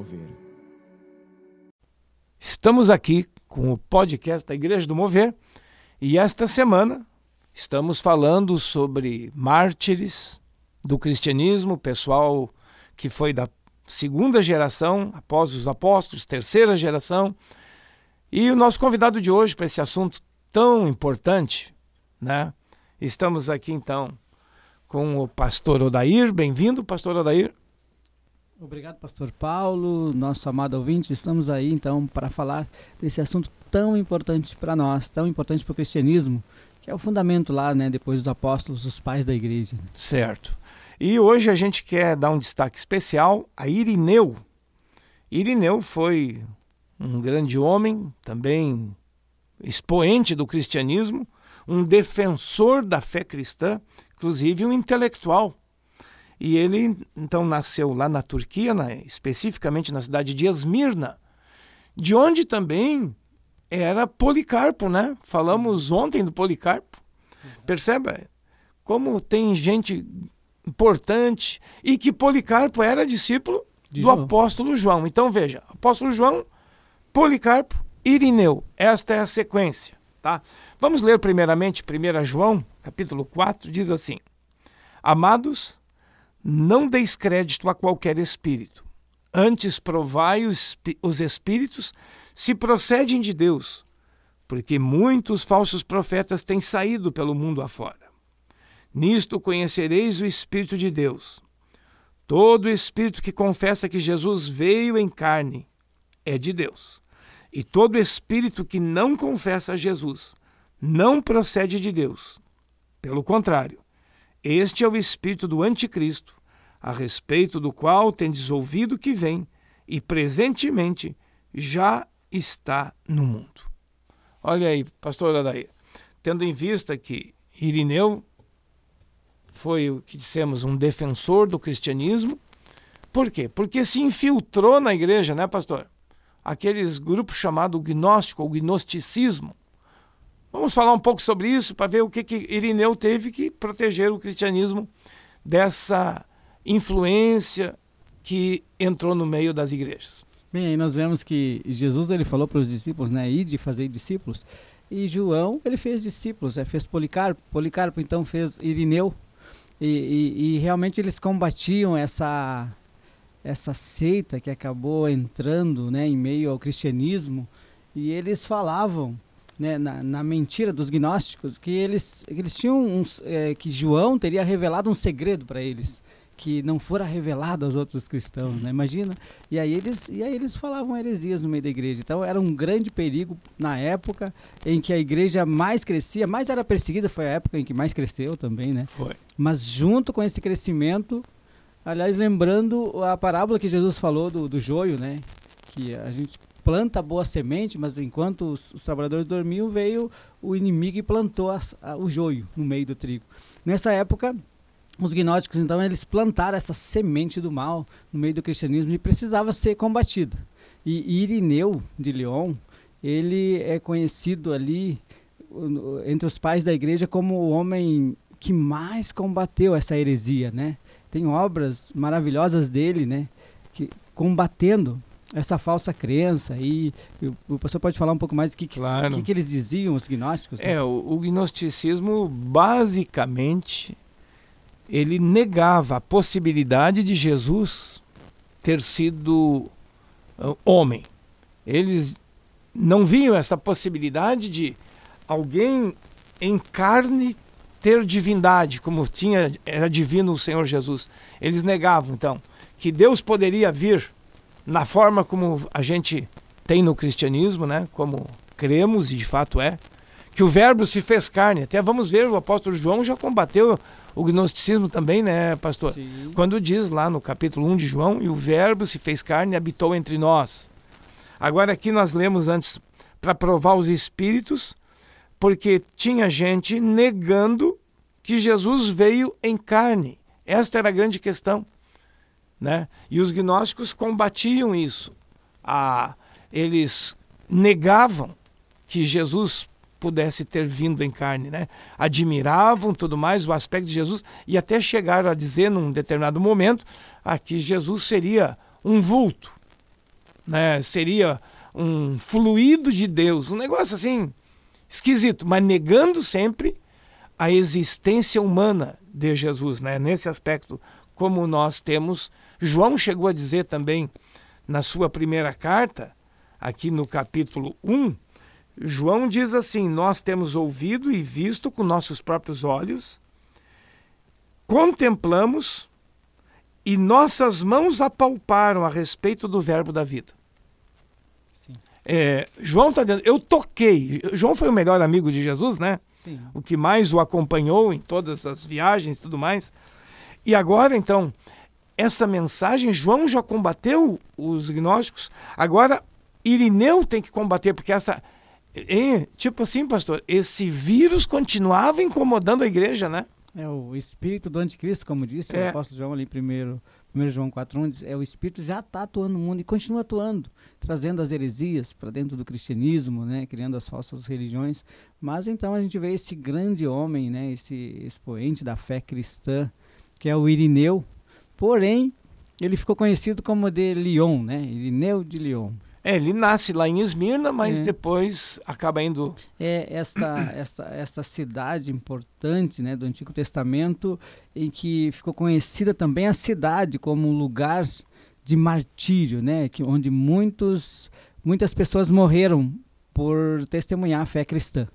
Mover. Estamos aqui com o podcast da Igreja do Mover e esta semana estamos falando sobre mártires do cristianismo, pessoal que foi da segunda geração, após os apóstolos, terceira geração. E o nosso convidado de hoje para esse assunto tão importante, né? Estamos aqui então com o pastor Odair. Bem-vindo, pastor Odair. Obrigado, pastor Paulo, nosso amado ouvinte. Estamos aí então para falar desse assunto tão importante para nós, tão importante para o cristianismo, que é o fundamento lá, né, depois dos apóstolos, os pais da igreja. Certo. E hoje a gente quer dar um destaque especial a Irineu. Irineu foi um grande homem, também expoente do cristianismo, um defensor da fé cristã, inclusive um intelectual. E ele então nasceu lá na Turquia, na, especificamente na cidade de Esmirna, de onde também era Policarpo, né? Falamos ontem do Policarpo. Perceba como tem gente importante e que Policarpo era discípulo de do João. apóstolo João. Então veja, apóstolo João, Policarpo, Irineu. Esta é a sequência, tá? Vamos ler primeiramente 1 João, capítulo 4, diz assim: Amados, não deis crédito a qualquer espírito. Antes provai os, os espíritos se procedem de Deus, porque muitos falsos profetas têm saído pelo mundo afora. Nisto conhecereis o Espírito de Deus. Todo espírito que confessa que Jesus veio em carne é de Deus. E todo espírito que não confessa a Jesus não procede de Deus. Pelo contrário, este é o espírito do anticristo, a respeito do qual tendes ouvido que vem e presentemente já está no mundo. Olha aí, pastor Adair, tendo em vista que Irineu foi o que dissemos um defensor do cristianismo, por quê? Porque se infiltrou na igreja, né, pastor? Aqueles grupos chamados gnóstico ou gnosticismo, Vamos falar um pouco sobre isso para ver o que, que Irineu teve que proteger o cristianismo dessa influência que entrou no meio das igrejas. Bem, aí nós vemos que Jesus ele falou para os discípulos, né, ir de fazer discípulos, e João ele fez discípulos, é, fez Policarpo, Policarpo então fez Irineu, e, e, e realmente eles combatiam essa essa seita que acabou entrando, né, em meio ao cristianismo, e eles falavam né, na, na, mentira dos gnósticos que eles, eles tinham uns, é, que João teria revelado um segredo para eles que não fora revelado aos outros cristãos, né? Imagina. E aí eles e aí eles falavam heresias no meio da igreja. Então era um grande perigo na época em que a igreja mais crescia, mais era perseguida, foi a época em que mais cresceu também, né? Foi. Mas junto com esse crescimento, aliás, lembrando a parábola que Jesus falou do, do joio, né? Que a gente planta boa semente, mas enquanto os, os trabalhadores dormiam, veio o inimigo e plantou as, a, o joio no meio do trigo. Nessa época, os gnósticos, então, eles plantaram essa semente do mal no meio do cristianismo e precisava ser combatida. E Irineu de León, ele é conhecido ali entre os pais da igreja como o homem que mais combateu essa heresia, né? Tem obras maravilhosas dele, né? Que, combatendo essa falsa crença e o, pastor pode falar um pouco mais do que, que, claro. que, que eles diziam, os gnósticos? Né? É, o, o, gnosticismo basicamente ele negava a possibilidade de Jesus ter sido uh, homem. Eles não viam essa possibilidade de alguém em carne ter divindade, como tinha era divino o Senhor Jesus. Eles negavam então que Deus poderia vir na forma como a gente tem no cristianismo, né? Como cremos e de fato é, que o verbo se fez carne. Até vamos ver, o apóstolo João já combateu o gnosticismo também, né, pastor? Sim. Quando diz lá no capítulo 1 de João, e o verbo se fez carne e habitou entre nós. Agora aqui nós lemos antes para provar os espíritos, porque tinha gente negando que Jesus veio em carne. Esta era a grande questão. Né? E os gnósticos combatiam isso. Ah, eles negavam que Jesus pudesse ter vindo em carne, né? Admiravam tudo mais o aspecto de Jesus e até chegaram a dizer num determinado momento que Jesus seria um vulto, né? seria um fluido de Deus, um negócio assim esquisito, mas negando sempre a existência humana de Jesus, né? Nesse aspecto, como nós temos, João chegou a dizer também na sua primeira carta, aqui no capítulo 1, João diz assim: Nós temos ouvido e visto com nossos próprios olhos, contemplamos e nossas mãos apalparam a respeito do Verbo da vida. É, João está dizendo, eu toquei. João foi o melhor amigo de Jesus, né? Sim. O que mais o acompanhou em todas as viagens e tudo mais. E agora, então, essa mensagem, João já combateu os gnósticos, agora Irineu tem que combater, porque essa. É, tipo assim, pastor, esse vírus continuava incomodando a igreja, né? É o espírito do anticristo, como disse é. o apóstolo João ali primeiro 1 João 4,1 é o Espírito já está atuando no mundo e continua atuando, trazendo as heresias para dentro do cristianismo, né, criando as falsas religiões. Mas então a gente vê esse grande homem, né, esse expoente da fé cristã, que é o Irineu. Porém, ele ficou conhecido como de Lyon, né, Irineu de Lyon. É, ele nasce lá em Esmirna, mas é. depois acaba indo. É esta, esta, esta cidade importante né, do Antigo Testamento, em que ficou conhecida também a cidade como um lugar de martírio, né, que, onde muitos, muitas pessoas morreram por testemunhar a fé cristã.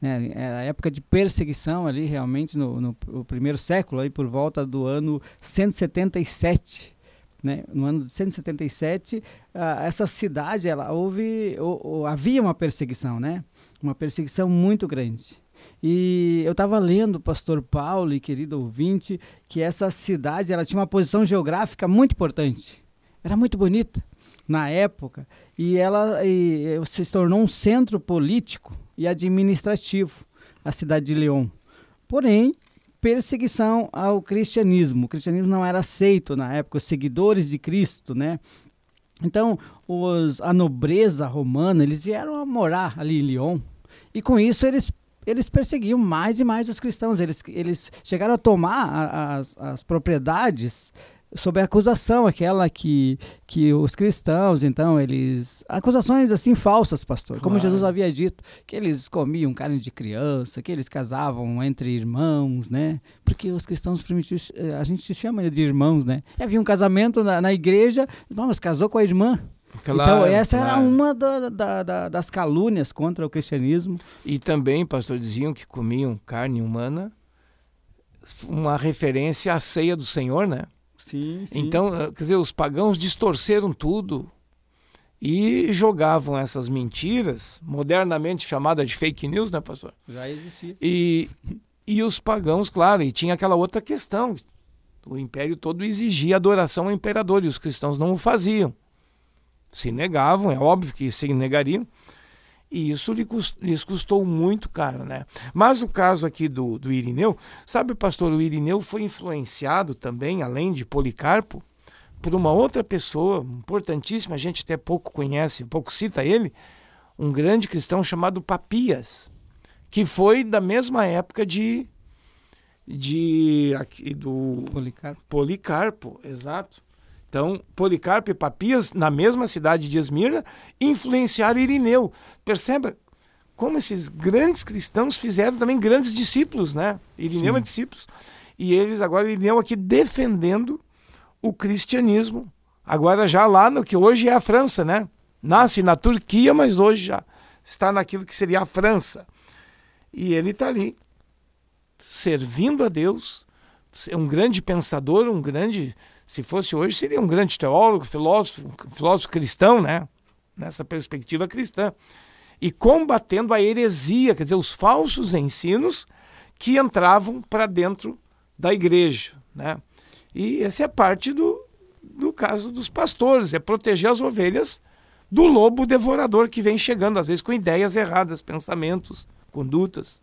Né, era a época de perseguição ali, realmente, no, no, no primeiro século, aí por volta do ano 177 né? No ano de 177, uh, essa cidade, ela houve, ou, ou, havia uma perseguição, né? Uma perseguição muito grande. E eu estava lendo, pastor Paulo e querido ouvinte, que essa cidade ela tinha uma posição geográfica muito importante. Era muito bonita na época e ela e, se tornou um centro político e administrativo, a cidade de León. Porém, perseguição ao cristianismo. O cristianismo não era aceito na época, os seguidores de Cristo, né? Então, os, a nobreza romana, eles vieram a morar ali em Lyon. E com isso eles eles perseguiam mais e mais os cristãos. Eles, eles chegaram a tomar as, as propriedades sobre a acusação, aquela que, que os cristãos, então, eles. Acusações assim falsas, pastor. Claro. Como Jesus havia dito, que eles comiam carne de criança, que eles casavam entre irmãos, né? Porque os cristãos primitivos, eh, a gente se chama de irmãos, né? E havia um casamento na, na igreja, vamos, casou com a irmã. Claro, então, essa claro. era uma da, da, da, das calúnias contra o cristianismo. E também, pastor, diziam que comiam carne humana, uma referência à ceia do Senhor, né? Sim, sim. Então, eh, quer dizer, os pagãos distorceram tudo e jogavam essas mentiras, modernamente chamada de fake news, né, pastor? Já existia. E, e os pagãos, claro, e tinha aquela outra questão. O império todo exigia adoração ao imperador e os cristãos não o faziam. Se negavam, é óbvio que se negariam. E isso lhes custou muito caro, né? Mas o caso aqui do, do Irineu, sabe, pastor, o Irineu foi influenciado também, além de Policarpo, por uma outra pessoa importantíssima, a gente até pouco conhece, pouco cita ele, um grande cristão chamado Papias, que foi da mesma época de de aqui do Policarpo. Policarpo, exato. Então, Policarpo e Papias, na mesma cidade de Esmirna, influenciaram Irineu. Perceba como esses grandes cristãos fizeram também grandes discípulos, né? Irineu é discípulos. E eles, agora, Irineu aqui defendendo o cristianismo. Agora já lá no que hoje é a França, né? Nasce na Turquia, mas hoje já está naquilo que seria a França. E ele está ali, servindo a Deus, é um grande pensador, um grande se fosse hoje, seria um grande teólogo, filósofo, filósofo cristão, né? Nessa perspectiva cristã. E combatendo a heresia, quer dizer, os falsos ensinos que entravam para dentro da igreja, né? E essa é parte do, do caso dos pastores, é proteger as ovelhas do lobo devorador que vem chegando, às vezes com ideias erradas, pensamentos, condutas.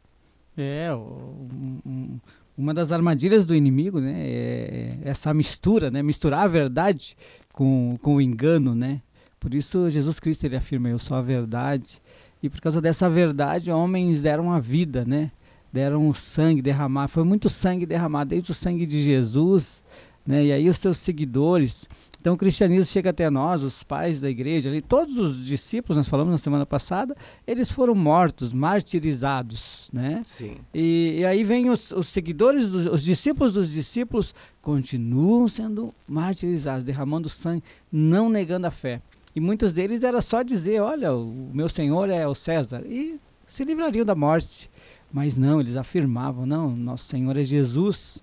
É, um, uma das armadilhas do inimigo, né, é essa mistura, né, misturar a verdade com, com o engano, né. Por isso Jesus Cristo ele afirma: eu sou a verdade. E por causa dessa verdade, homens deram a vida, né? Deram o sangue derramado. Foi muito sangue derramado, desde o sangue de Jesus né? E aí os seus seguidores. Então o cristianismo chega até nós, os pais da igreja, ali, todos os discípulos, nós falamos na semana passada, eles foram mortos, martirizados, né? Sim. E, e aí vem os, os seguidores, dos, os discípulos dos discípulos continuam sendo martirizados, derramando sangue, não negando a fé. E muitos deles era só dizer, olha, o meu Senhor é o César, e se livrariam da morte. Mas não, eles afirmavam, não, nosso Senhor é Jesus.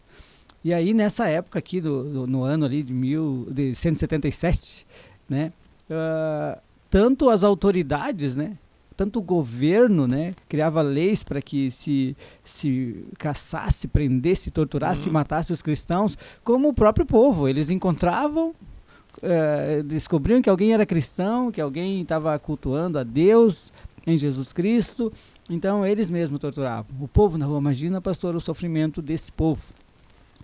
E aí nessa época aqui, do, do no ano ali de, mil, de 177, né, uh, tanto as autoridades, né, tanto o governo, né, criava leis para que se, se caçasse, prendesse, torturasse uhum. matasse os cristãos, como o próprio povo. Eles encontravam, uh, descobriam que alguém era cristão, que alguém estava cultuando a Deus em Jesus Cristo, então eles mesmos torturavam. O povo na rua, imagina, pastor, o sofrimento desse povo.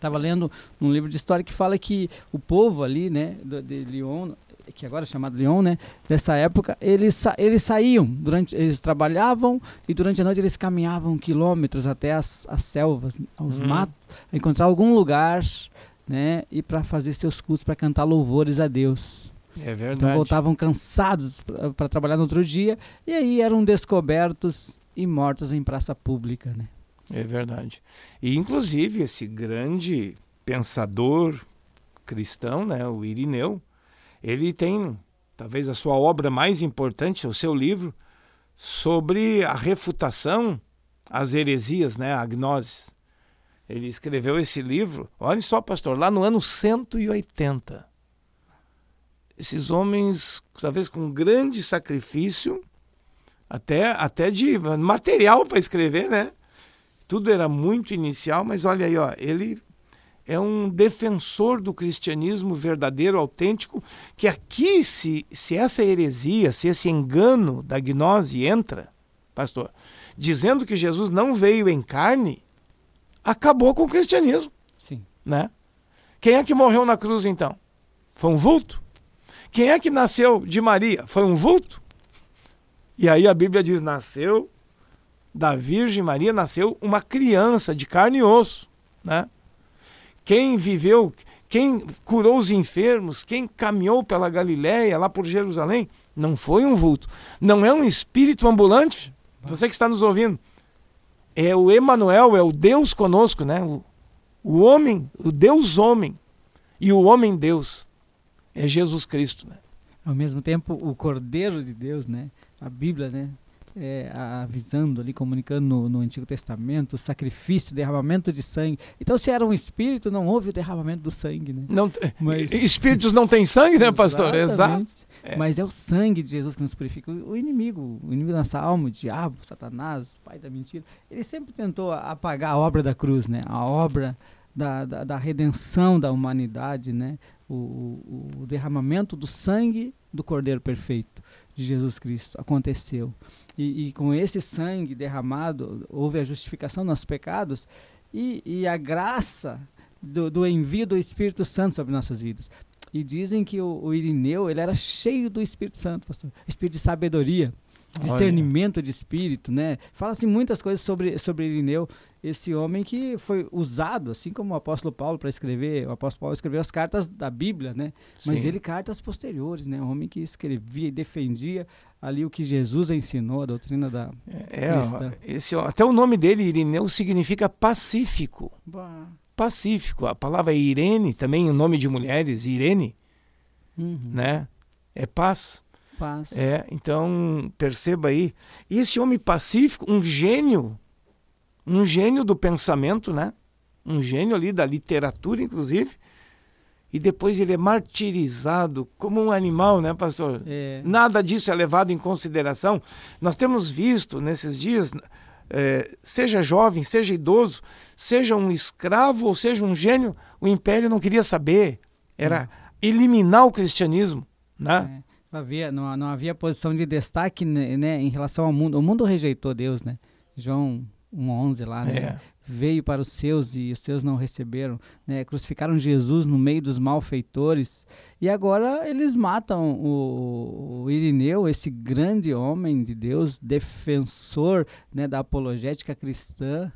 Estava lendo um livro de história que fala que o povo ali, né, de, Lyon, que agora é chamado Lyon, né, dessa época, eles, sa eles saíam, durante, eles trabalhavam e durante a noite eles caminhavam quilômetros até as, as selvas, aos uhum. matos, a encontrar algum lugar, né, e para fazer seus cultos, para cantar louvores a Deus. É verdade. Então voltavam cansados para trabalhar no outro dia e aí eram descobertos e mortos em praça pública, né? É verdade. E inclusive esse grande pensador cristão, né, o Irineu, ele tem talvez a sua obra mais importante, o seu livro sobre a refutação às heresias, né, a. Ele escreveu esse livro, olha só, pastor, lá no ano 180. Esses homens, talvez com grande sacrifício, até, até de material para escrever, né? Tudo era muito inicial, mas olha aí, ó, ele é um defensor do cristianismo verdadeiro, autêntico, que aqui, se, se essa heresia, se esse engano da gnose entra, pastor, dizendo que Jesus não veio em carne, acabou com o cristianismo. Sim. Né? Quem é que morreu na cruz então? Foi um vulto? Quem é que nasceu de Maria? Foi um vulto? E aí a Bíblia diz: nasceu da Virgem Maria, nasceu uma criança de carne e osso. Né? Quem viveu, quem curou os enfermos, quem caminhou pela Galiléia, lá por Jerusalém, não foi um vulto. Não é um espírito ambulante. Você que está nos ouvindo. É o Emanuel, é o Deus conosco, né? O, o homem, o Deus homem e o homem Deus. É Jesus Cristo, né? Ao mesmo tempo, o Cordeiro de Deus, né? a Bíblia, né? É, avisando ali, comunicando no, no, Antigo Testamento, o sacrifício, derramamento de sangue. Então, se era um espírito, não houve o derramamento do sangue, né? Não, Mas, espíritos não têm sangue, né, pastor? Exato. É. Mas é o sangue de Jesus que nos purifica. O, o inimigo, o inimigo da nossa alma, o diabo, Satanás, pai da mentira, ele sempre tentou apagar a obra da cruz, né? A obra da, da, da redenção da humanidade, né? O, o, o derramamento do sangue do Cordeiro Perfeito de Jesus Cristo aconteceu. E, e, com esse sangue derramado, houve a justificação dos nossos pecados e, e a graça do, do, envio do Espírito Santo sobre nossas vidas. E dizem que o, o Irineu ele era cheio do Espírito Santo, pastor. Espírito de sabedoria, discernimento Olha. de espírito, né? Fala-se muitas coisas sobre, sobre Irineu esse homem que foi usado, assim como o apóstolo Paulo para escrever, o apóstolo Paulo escreveu as cartas da Bíblia, né? Sim. Mas ele cartas posteriores, né? Um homem que escrevia e defendia ali o que Jesus ensinou, a doutrina da é, cristã. Esse, até o nome dele, Irineu, significa pacífico. Bah. Pacífico. A palavra Irene, também o nome de mulheres, Irene, uhum. né? É paz. Paz. É, então perceba aí. E esse homem pacífico, um gênio, um gênio do pensamento, né? Um gênio ali da literatura, inclusive. E depois ele é martirizado como um animal, né, pastor? É. Nada disso é levado em consideração. Nós temos visto nesses dias, é, seja jovem, seja idoso, seja um escravo ou seja um gênio, o império não queria saber. Era eliminar o cristianismo, né? É. Não havia, não, não havia posição de destaque né, né, em relação ao mundo. O mundo rejeitou Deus, né? João um 11 lá, né? É. Veio para os seus e os seus não receberam, né? Crucificaram Jesus no meio dos malfeitores e agora eles matam o, o Irineu, esse grande homem de Deus, defensor, né, da apologética cristã.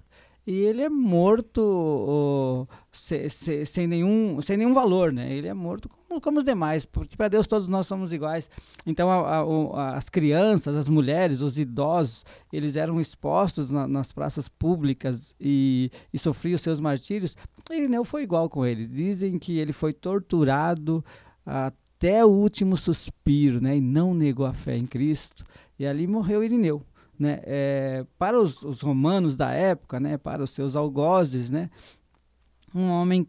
E ele é morto se, se, sem, nenhum, sem nenhum valor, né? Ele é morto como, como os demais, porque para Deus todos nós somos iguais. Então a, a, as crianças, as mulheres, os idosos, eles eram expostos na, nas praças públicas e, e sofriam seus martírios. Irineu foi igual com eles. Dizem que ele foi torturado até o último suspiro, né? E não negou a fé em Cristo. E ali morreu Irineu né, é, para os, os, romanos da época, né, para os seus algozes, né, um homem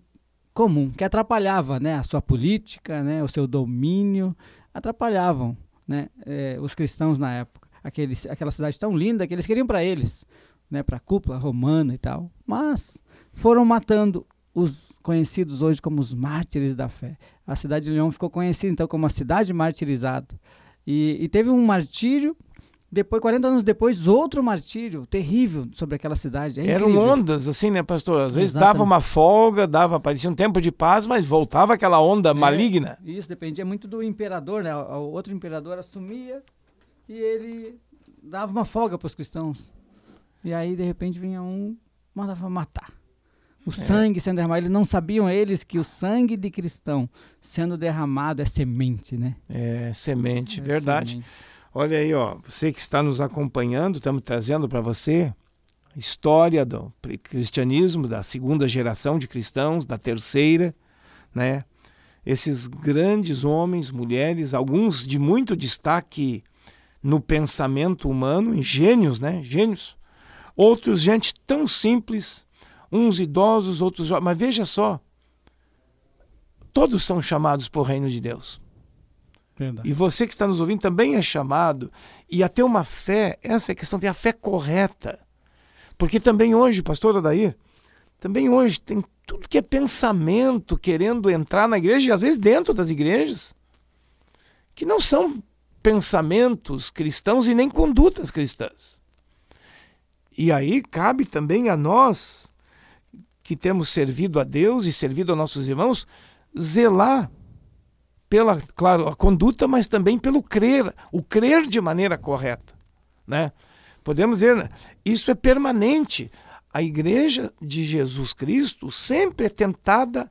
comum que atrapalhava, né, a sua política, né, o seu domínio, atrapalhavam, né, é, os cristãos na época. Aqueles, aquela cidade tão linda que eles queriam para eles, né, para a cúpula romana e tal, mas foram matando os conhecidos hoje como os mártires da fé. A cidade de Leão ficou conhecida então como a cidade martirizada. E, e teve um martírio depois, 40 anos depois, outro martírio terrível sobre aquela cidade. É Eram ondas, assim, né, pastor? Às vezes Exatamente. dava uma folga, dava, parecia um tempo de paz, mas voltava aquela onda é, maligna. Isso, dependia muito do imperador, né? O outro imperador assumia e ele dava uma folga para os cristãos. E aí, de repente, vinha um, mandava matar. O é. sangue sendo derramado. Eles não sabiam eles que o sangue de cristão sendo derramado é semente, né? É, semente, é verdade. Semente. Olha aí, ó, você que está nos acompanhando, estamos trazendo para você história do cristianismo, da segunda geração de cristãos, da terceira, né? Esses grandes homens, mulheres, alguns de muito destaque no pensamento humano, gênios, né? Gênios. Outros, gente tão simples, uns idosos, outros jovens. Mas veja só, todos são chamados para o reino de Deus. Verdade. E você que está nos ouvindo também é chamado e a ter uma fé, essa é a questão, ter a fé correta. Porque também hoje, pastor Adair, também hoje tem tudo que é pensamento querendo entrar na igreja e às vezes dentro das igrejas, que não são pensamentos cristãos e nem condutas cristãs. E aí cabe também a nós, que temos servido a Deus e servido a nossos irmãos, zelar pela, claro, a conduta, mas também pelo crer, o crer de maneira correta, né? Podemos dizer, isso é permanente. A igreja de Jesus Cristo sempre é tentada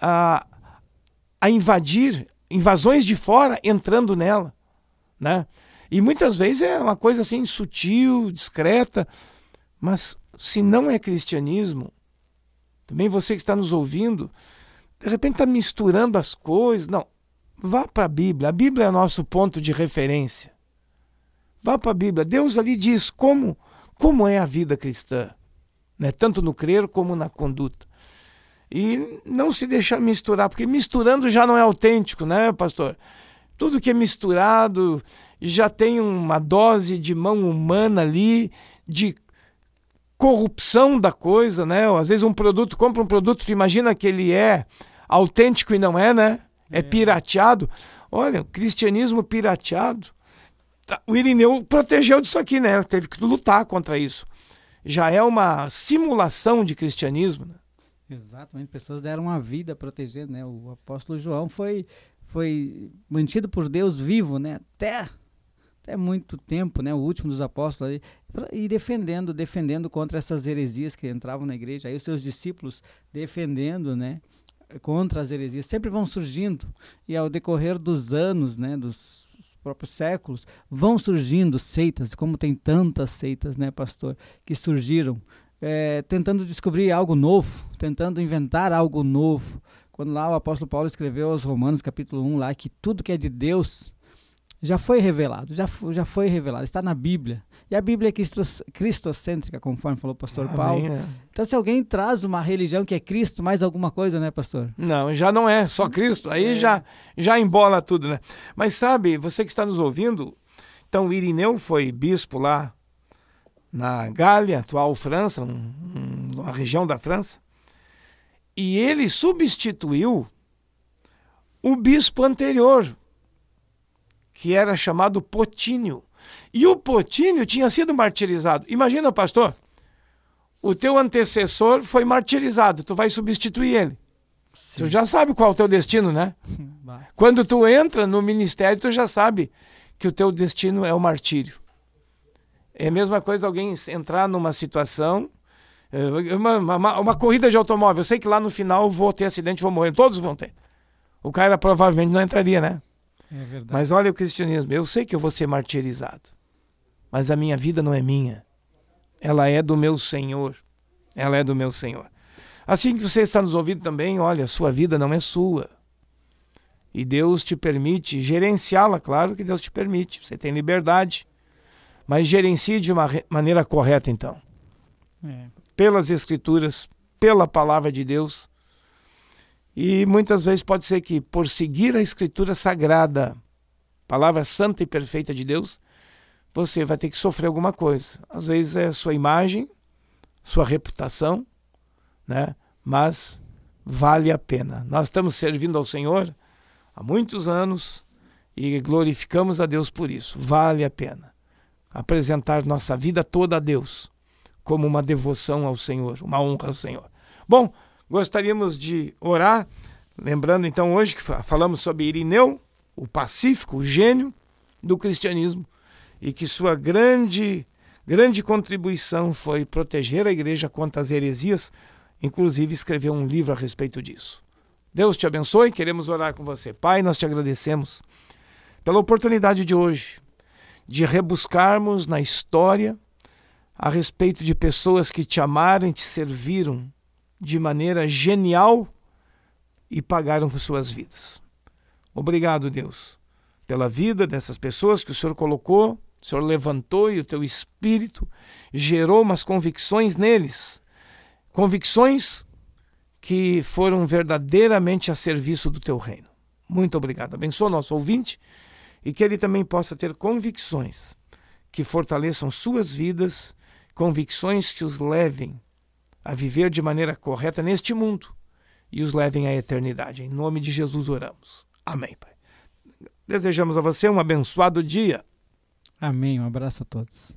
a, a invadir, invasões de fora entrando nela, né? E muitas vezes é uma coisa assim sutil, discreta, mas se não é cristianismo, também você que está nos ouvindo, de repente está misturando as coisas. Não, Vá para a Bíblia. A Bíblia é nosso ponto de referência. Vá para a Bíblia. Deus ali diz como, como é a vida cristã, né? tanto no crer como na conduta. E não se deixar misturar, porque misturando já não é autêntico, né, pastor? Tudo que é misturado já tem uma dose de mão humana ali, de corrupção da coisa, né? Às vezes um produto, compra um produto, tu imagina que ele é autêntico e não é, né? É pirateado. Olha, o cristianismo pirateado. Tá, o Irineu protegeu disso aqui, né? Teve que lutar contra isso. Já é uma simulação de cristianismo. Né? Exatamente, pessoas deram a vida protegendo, né? O apóstolo João foi, foi mantido por Deus vivo, né? Até, até muito tempo, né? O último dos apóstolos ali, e defendendo, defendendo contra essas heresias que entravam na igreja. Aí os seus discípulos defendendo, né? Contra as heresias sempre vão surgindo e ao decorrer dos anos, né, dos próprios séculos, vão surgindo seitas, como tem tantas seitas, né, pastor, que surgiram é, tentando descobrir algo novo, tentando inventar algo novo. Quando lá o apóstolo Paulo escreveu aos Romanos, capítulo 1, lá que tudo que é de Deus já foi revelado, já, já foi revelado, está na Bíblia. E a Bíblia é cristocêntrica, conforme falou o pastor Amém, Paulo. É. Então, se alguém traz uma religião que é Cristo, mais alguma coisa, né, pastor? Não, já não é só Cristo. Aí é. já, já embola tudo, né? Mas sabe, você que está nos ouvindo, então Irineu foi bispo lá na Gália, atual França, um, um, uma região da França, e ele substituiu o bispo anterior, que era chamado Potínio. E o Potínio tinha sido martirizado. Imagina, pastor, o teu antecessor foi martirizado, tu vai substituir ele. Sim. Tu já sabe qual é o teu destino, né? Quando tu entra no ministério, tu já sabe que o teu destino é o martírio. É a mesma coisa alguém entrar numa situação É, uma, uma, uma, corrida de automóvel, eu sei que lá no final vou ter acidente, vou morrer, todos vão ter. O cara provavelmente não entraria, né? É verdade. Mas olha o cristianismo, eu sei que eu vou ser martirizado, mas a minha vida não é minha, ela é do meu Senhor, ela é do meu Senhor. Assim que você está nos ouvindo também, olha, sua vida não é sua. E Deus te permite gerenciá-la, claro que Deus te permite, você tem liberdade, mas gerencie de uma maneira correta então. É pelas Escrituras, pela palavra de Deus. E muitas vezes pode ser que, por seguir a Escritura sagrada, palavra santa e perfeita de Deus, você vai ter que sofrer alguma coisa. Às vezes é sua imagem, sua reputação, né? mas vale a pena. Nós estamos servindo ao Senhor há muitos anos e glorificamos a Deus por isso. Vale a pena apresentar nossa vida toda a Deus como uma devoção ao Senhor, uma honra ao Senhor. Bom, gostaríamos de orar, lembrando então hoje que falamos sobre Irineu, o pacífico, o gênio do cristianismo, e que sua grande, grande contribuição foi proteger a igreja contra as heresias, inclusive escreveu um livro a respeito disso. Deus te abençoe, queremos orar com você. Pai, nós te agradecemos pela oportunidade de hoje de rebuscarmos na história a respeito de pessoas que te amaram e te serviram de maneira genial e pagaram com suas vidas. Obrigado, Deus, pela vida dessas pessoas que o Senhor colocou, o Senhor levantou e o teu espírito gerou umas convicções neles. Convicções que foram verdadeiramente a serviço do teu reino. Muito obrigado. Abençoa nosso ouvinte e que ele também possa ter convicções que fortaleçam suas vidas convicções que os levem a viver de maneira correta neste mundo e os levem à eternidade. Em nome de Jesus oramos. Amém, Pai. Desejamos a você um abençoado dia. Amém. Um abraço a todos.